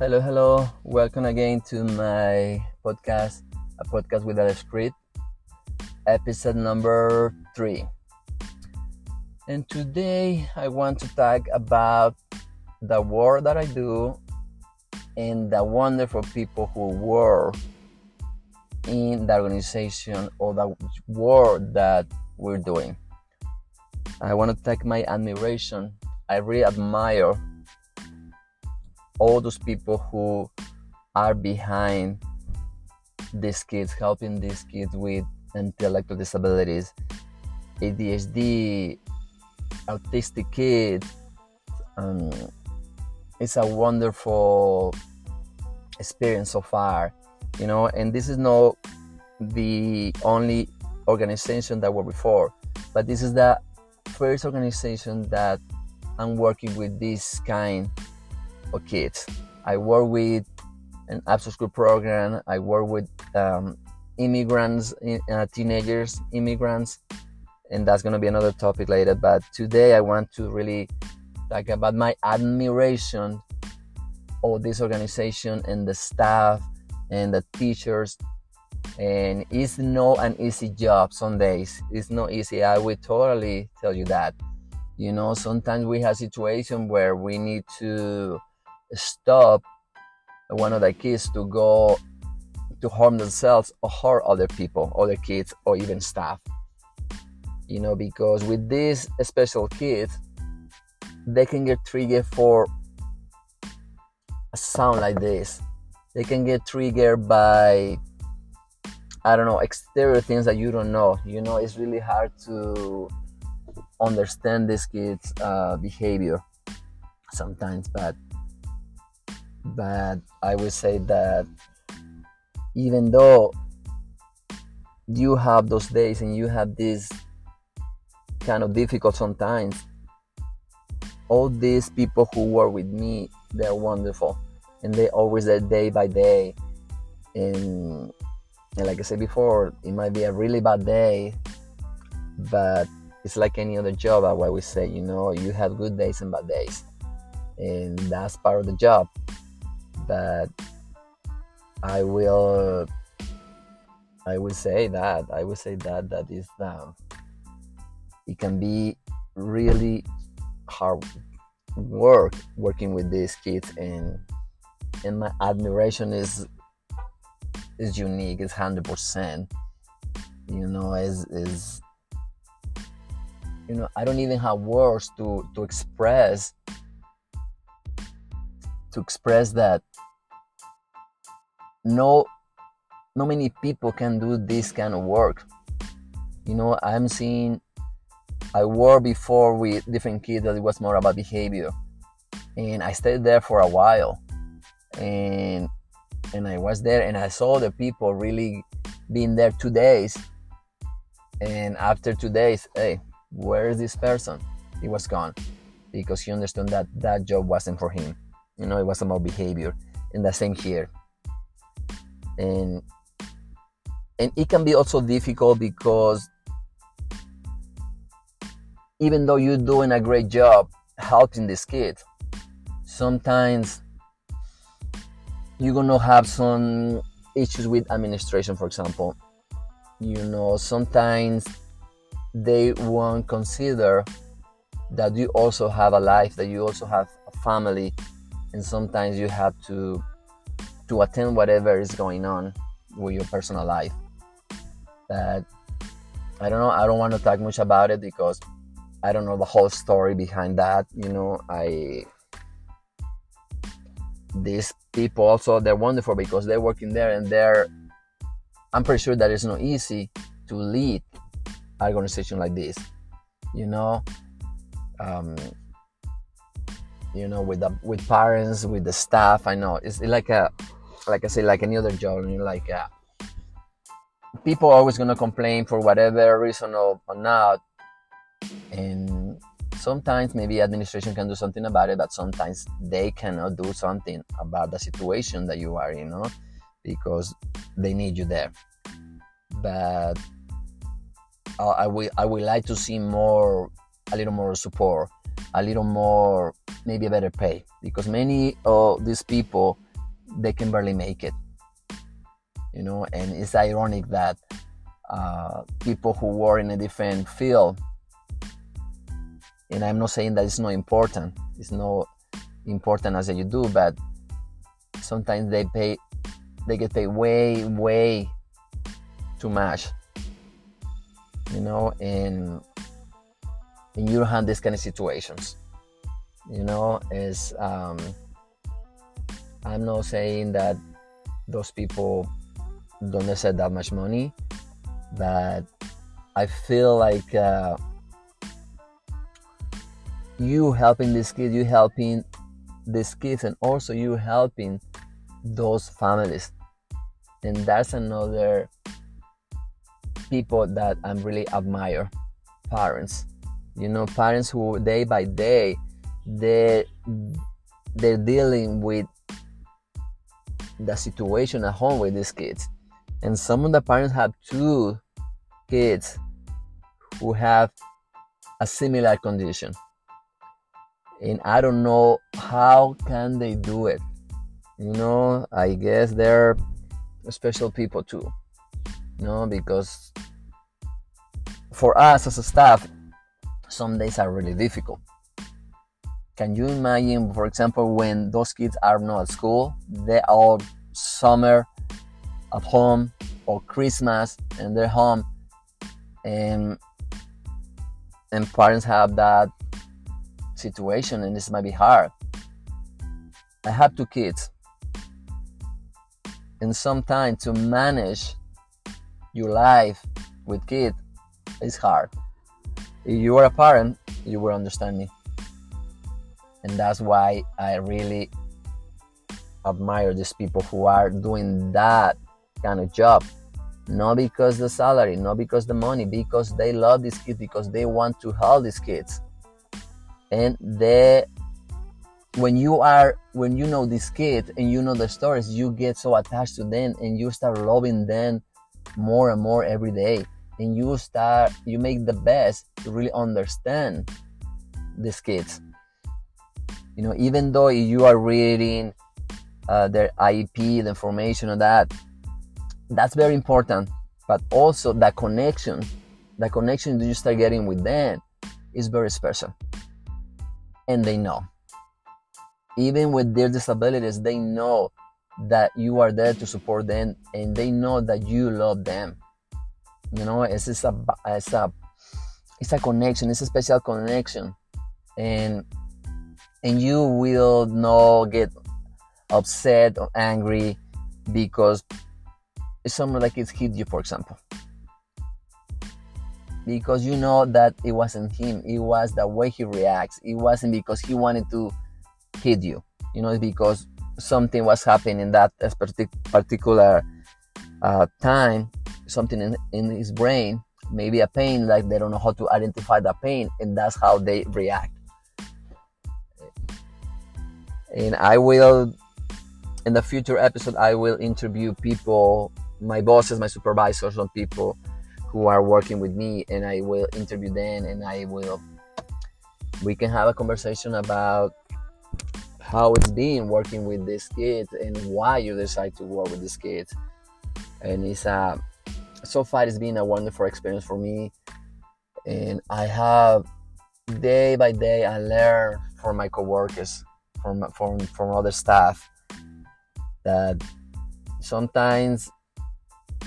Hello, hello. Welcome again to my podcast, a podcast with a script, episode number three. And today I want to talk about the work that I do and the wonderful people who work in the organization or the work that we're doing. I want to take my admiration. I really admire all those people who are behind these kids, helping these kids with intellectual disabilities, ADHD, autistic kids. Um, it's a wonderful experience so far, you know, and this is not the only organization that were before, but this is the first organization that I'm working with this kind of kids. I work with an after school program. I work with um, immigrants, uh, teenagers, immigrants, and that's going to be another topic later. But today I want to really talk about my admiration of this organization and the staff and the teachers. And it's not an easy job some days. It's not easy. I will totally tell you that. You know, sometimes we have situations where we need to stop one of the kids to go to harm themselves or harm other people, other kids, or even staff. You know, because with these special kids, they can get triggered for a sound like this. They can get triggered by, I don't know, exterior things that you don't know. You know, it's really hard to understand this kid's uh, behavior sometimes, but but I would say that even though you have those days and you have this kind of difficult sometimes, all these people who work with me, they're wonderful and they always there day by day. And, and like I said before, it might be a really bad day, but it's like any other job. Why we say, you know, you have good days and bad days, and that's part of the job but I will I will say that I will say that that is um, it can be really hard work working with these kids and and my admiration is is unique it's 100% you know is is you know i don't even have words to to express to express that no no many people can do this kind of work. You know i'm seeing i worked before with different kids that it was more about behavior. And i stayed there for a while. And and i was there and i saw the people really being there two days. And after two days hey where is this person? He was gone. Because he understood that that job wasn't for him you know it was about behavior and the same here and and it can be also difficult because even though you're doing a great job helping this kid sometimes you're gonna have some issues with administration for example. You know sometimes they won't consider that you also have a life that you also have a family and sometimes you have to to attend whatever is going on with your personal life. But i don't know i don't want to talk much about it because i don't know the whole story behind that you know i these people also they're wonderful because they're working there and they're i'm pretty sure that it's not easy to lead an organization like this you know? Um, you know with the with parents with the staff i know. It's like a like i say like any other job you like uh, people are always going to complain for whatever reason or, or not. And sometimes maybe administration can do something about it but sometimes they cannot do something about the situation that you are in you know because they need you there. But uh, I will I would like to see more a little more support a little more maybe a better pay because many of these people they can barely make it. You know, and it's ironic that uh, people who work in a different field, and I'm not saying that it's not important. It's not important as you do, but sometimes they pay, they get paid way, way too much. You know, and and you don't have these kind of situations. You know, is um, I'm not saying that those people don't deserve that much money, but I feel like uh, you helping this kid, you helping these kids, and also you helping those families. And that's another people that i'm really admire parents. You know, parents who day by day they they're dealing with the situation at home with these kids. And some of the parents have two kids who have a similar condition. And I don't know how can they do it. You know, I guess they're special people too. You know, because for us as a staff, some days are really difficult. Can you imagine, for example, when those kids are not at school, they are summer at home or Christmas and they're home and and parents have that situation and this might be hard. I have two kids and sometimes to manage your life with kids is hard. If you are a parent, you will understand me. And that's why I really admire these people who are doing that kind of job. Not because the salary not because the money because they love these kids because they want to help these kids. And they when you are when you know these kids and you know the stories you get so attached to them and you start loving them more and more every day and you start you make the best to really understand these kids you know even though you are reading uh, their IEP, the information of that. That's very important. But also the connection, the connection that you start getting with them is very special. And they know. Even with their disabilities, they know that you are there to support them and they know that you love them. You know, it's, a it's a it's a connection, it's a special connection. And and you will not get upset or angry because someone like it's hit you, for example. Because you know that it wasn't him, it was the way he reacts. It wasn't because he wanted to hit you. You know, because something was happening in that particular uh, time, something in, in his brain, maybe a pain, like they don't know how to identify the pain, and that's how they react. And I will in the future episode i will interview people my bosses my supervisors some people who are working with me and i will interview them and i will we can have a conversation about how it's been working with these kids and why you decide to work with these kids and it's a so far it's been a wonderful experience for me and i have day by day i learn from my coworkers from from from other staff that sometimes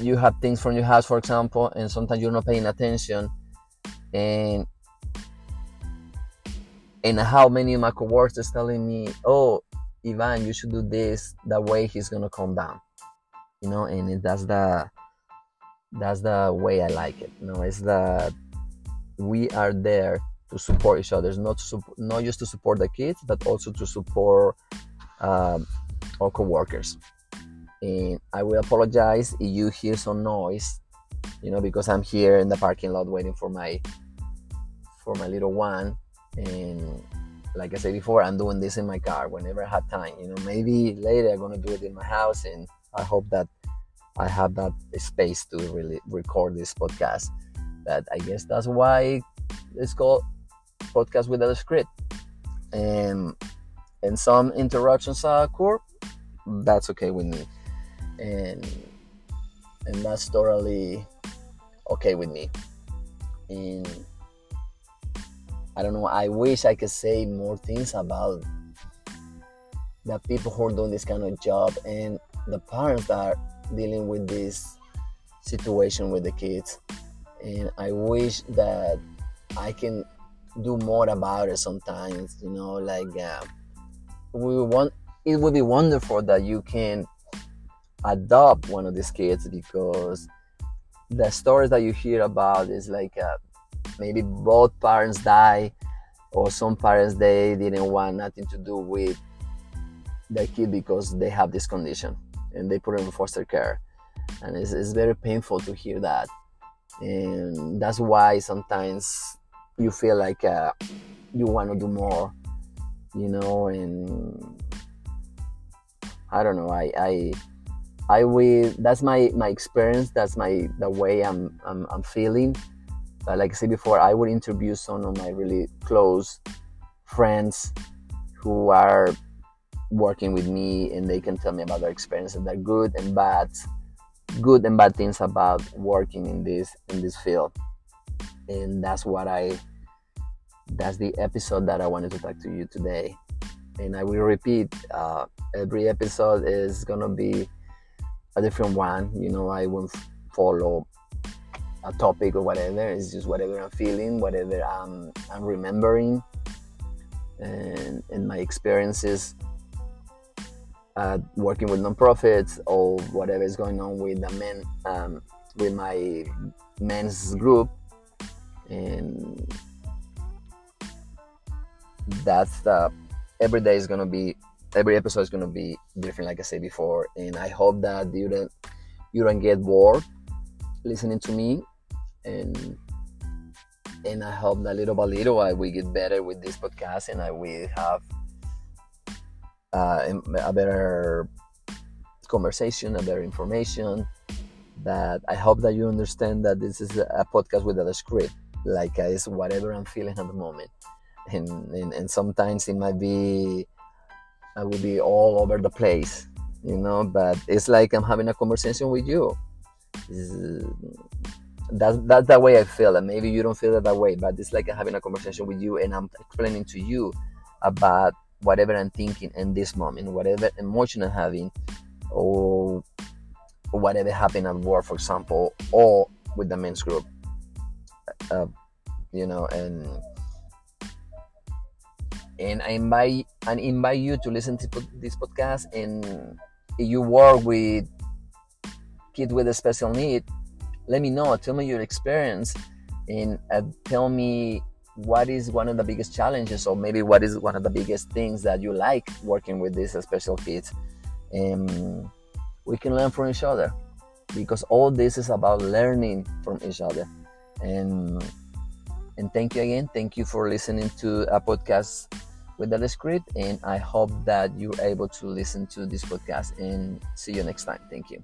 you have things from your house, for example, and sometimes you're not paying attention, and and how many of my coworkers telling me, "Oh, Ivan, you should do this. That way, he's gonna calm down." You know, and that's the that's the way I like it. You know, it's that we are there to support each other, not to, not just to support the kids, but also to support um, or co-workers. And i will apologize if you hear some noise you know because i'm here in the parking lot waiting for my for my little one. And like i said before i'm doing this in my car whenever i have time you know? Maybe later i'm gonna do it in my house and i hope that i have that space to really record this podcast. But i guess that's why it's called podcast without a script. And and some interruptions occur that's okay with me. And and that's totally okay with me. And i don't know i wish i could say more things about the people who are doing this kind of job and the parents that are dealing with this situation with the kids. And i wish that i can do more about it sometimes you know like uh, we want it would be wonderful that you can adopt one of these kids because the stories that you hear about is like uh, maybe both parents die or some parents they didn't want nothing to do with their kid because they have this condition and they put them in foster care. And it's, it's very painful to hear that. And that's why sometimes you feel like uh, you want to do more you know and i don't know i i i will that's my my experience that's my the way i'm i'm, I'm feeling. But like i said before i would interview some of my really close friends who are working with me and they can tell me about their experiences they're good and bad good and bad things about working in this in this field. And that's what i that's the episode that i wanted to talk to you today. And i will repeat uh, every episode is gonna be a different one. You know i won't follow a topic or whatever. It's just whatever i'm feeling whatever i'm, I'm remembering and, and my experiences uh, working with nonprofits or whatever is going on with the men um, with my men's group. And that's the every day is gonna be every episode is gonna be different like i said before. And i hope that you don't you don't get bored listening to me. And and i hope that little by little i will get better with this podcast and i will have uh, a better conversation a better information that i hope that you understand that this is a podcast without a script like uh, it's whatever i'm feeling at the moment and, and, and sometimes it might be I will be all over the place, you know. But it's like I'm having a conversation with you. that's that's the way I feel, and maybe you don't feel it that way. But it's like I'm having a conversation with you, and I'm explaining to you about whatever I'm thinking in this moment, whatever emotion I'm having, or whatever happened at work, for example, or with the men's group. Uh, you know, and and I invite and invite you to listen to this podcast. And if you work with kids with a special need, let me know. Tell me your experience, and uh, tell me what is one of the biggest challenges, or maybe what is one of the biggest things that you like working with these special kids. And we can learn from each other because all this is about learning from each other. And and thank you again. Thank you for listening to a podcast with the script. And I hope that you're able to listen to this podcast and see you next time. Thank you.